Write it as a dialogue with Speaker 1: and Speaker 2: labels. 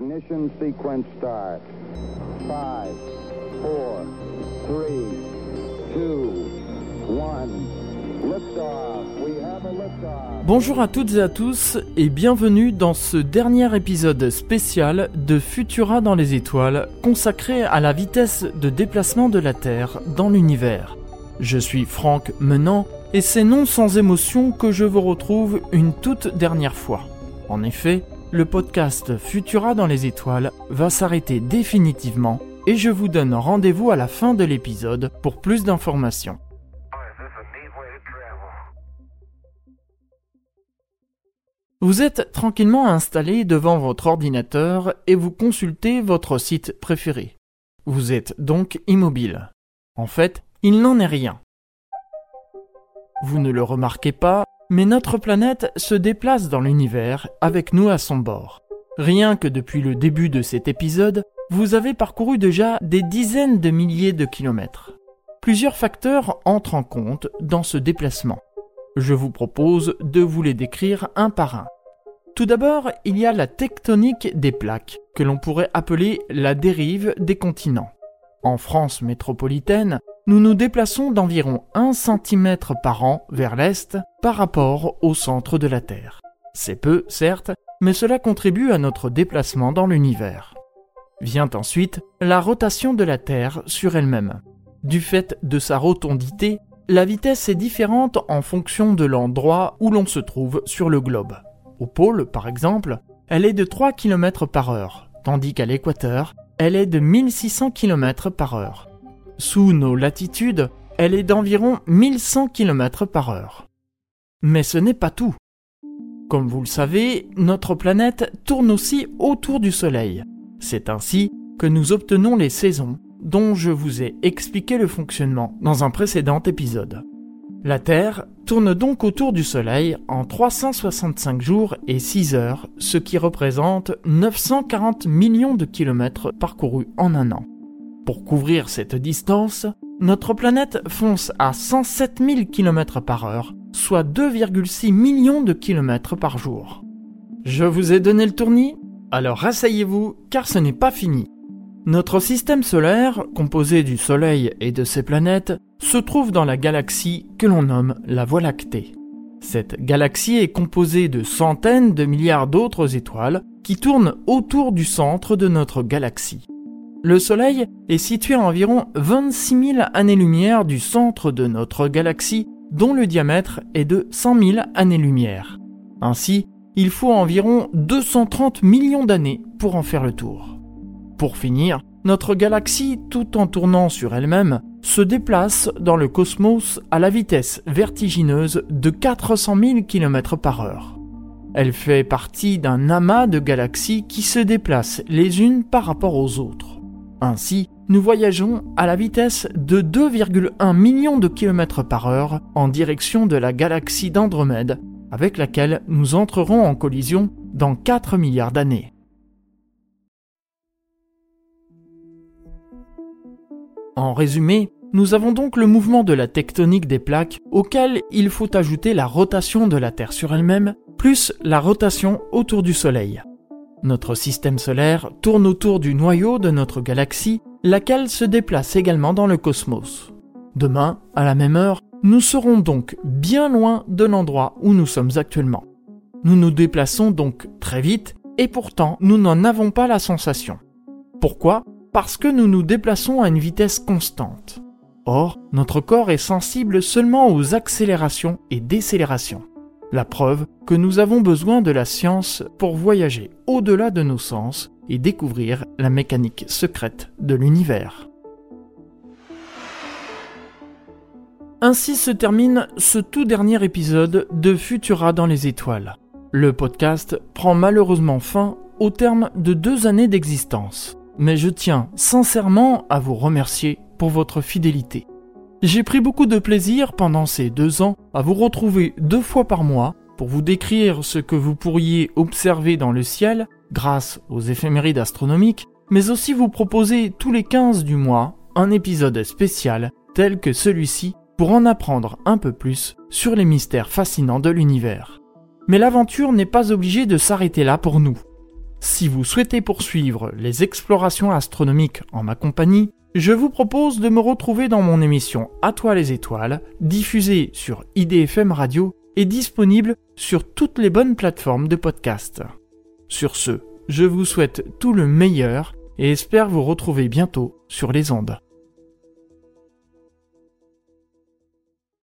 Speaker 1: Ignition sequence start. 5, 4, 3, 2, 1. Liftoff. We have a liftoff.
Speaker 2: Bonjour à toutes et à tous et bienvenue dans ce dernier épisode spécial de Futura dans les étoiles consacré à la vitesse de déplacement de la Terre dans l'univers. Je suis Franck Menant et c'est non sans émotion que je vous retrouve une toute dernière fois. En effet, le podcast Futura dans les étoiles va s'arrêter définitivement et je vous donne rendez-vous à la fin de l'épisode pour plus d'informations. Vous êtes tranquillement installé devant votre ordinateur et vous consultez votre site préféré. Vous êtes donc immobile. En fait, il n'en est rien. Vous ne le remarquez pas, mais notre planète se déplace dans l'univers avec nous à son bord. Rien que depuis le début de cet épisode, vous avez parcouru déjà des dizaines de milliers de kilomètres. Plusieurs facteurs entrent en compte dans ce déplacement. Je vous propose de vous les décrire un par un. Tout d'abord, il y a la tectonique des plaques, que l'on pourrait appeler la dérive des continents. En France métropolitaine, nous nous déplaçons d'environ 1 cm par an vers l'est par rapport au centre de la Terre. C'est peu, certes, mais cela contribue à notre déplacement dans l'univers. Vient ensuite la rotation de la Terre sur elle-même. Du fait de sa rotondité, la vitesse est différente en fonction de l'endroit où l'on se trouve sur le globe. Au pôle, par exemple, elle est de 3 km par heure, tandis qu'à l'équateur, elle est de 1600 km par heure. Sous nos latitudes, elle est d'environ 1100 km par heure. Mais ce n'est pas tout. Comme vous le savez, notre planète tourne aussi autour du Soleil. C'est ainsi que nous obtenons les saisons, dont je vous ai expliqué le fonctionnement dans un précédent épisode. La Terre tourne donc autour du Soleil en 365 jours et 6 heures, ce qui représente 940 millions de kilomètres parcourus en un an. Pour couvrir cette distance, notre planète fonce à 107 000 km par heure, soit 2,6 millions de kilomètres par jour. Je vous ai donné le tournis Alors rasseyez-vous, car ce n'est pas fini. Notre système solaire, composé du Soleil et de ses planètes, se trouve dans la galaxie que l'on nomme la Voie lactée. Cette galaxie est composée de centaines de milliards d'autres étoiles qui tournent autour du centre de notre galaxie. Le Soleil est situé à environ 26 000 années-lumière du centre de notre galaxie, dont le diamètre est de 100 000 années-lumière. Ainsi, il faut environ 230 millions d'années pour en faire le tour. Pour finir, notre galaxie, tout en tournant sur elle-même, se déplace dans le cosmos à la vitesse vertigineuse de 400 000 km par heure. Elle fait partie d'un amas de galaxies qui se déplacent les unes par rapport aux autres. Ainsi, nous voyageons à la vitesse de 2,1 millions de kilomètres par heure en direction de la galaxie d'Andromède, avec laquelle nous entrerons en collision dans 4 milliards d'années. En résumé, nous avons donc le mouvement de la tectonique des plaques auquel il faut ajouter la rotation de la Terre sur elle-même, plus la rotation autour du Soleil. Notre système solaire tourne autour du noyau de notre galaxie, laquelle se déplace également dans le cosmos. Demain, à la même heure, nous serons donc bien loin de l'endroit où nous sommes actuellement. Nous nous déplaçons donc très vite et pourtant nous n'en avons pas la sensation. Pourquoi? Parce que nous nous déplaçons à une vitesse constante. Or, notre corps est sensible seulement aux accélérations et décélérations. La preuve que nous avons besoin de la science pour voyager au-delà de nos sens et découvrir la mécanique secrète de l'univers. Ainsi se termine ce tout dernier épisode de Futura dans les étoiles. Le podcast prend malheureusement fin au terme de deux années d'existence, mais je tiens sincèrement à vous remercier pour votre fidélité. J'ai pris beaucoup de plaisir pendant ces deux ans à vous retrouver deux fois par mois pour vous décrire ce que vous pourriez observer dans le ciel grâce aux éphémérides astronomiques, mais aussi vous proposer tous les 15 du mois un épisode spécial tel que celui-ci pour en apprendre un peu plus sur les mystères fascinants de l'univers. Mais l'aventure n'est pas obligée de s'arrêter là pour nous. Si vous souhaitez poursuivre les explorations astronomiques en ma compagnie, je vous propose de me retrouver dans mon émission À toi les étoiles, diffusée sur IDFM Radio et disponible sur toutes les bonnes plateformes de podcast. Sur ce, je vous souhaite tout le meilleur et espère vous retrouver bientôt sur les ondes.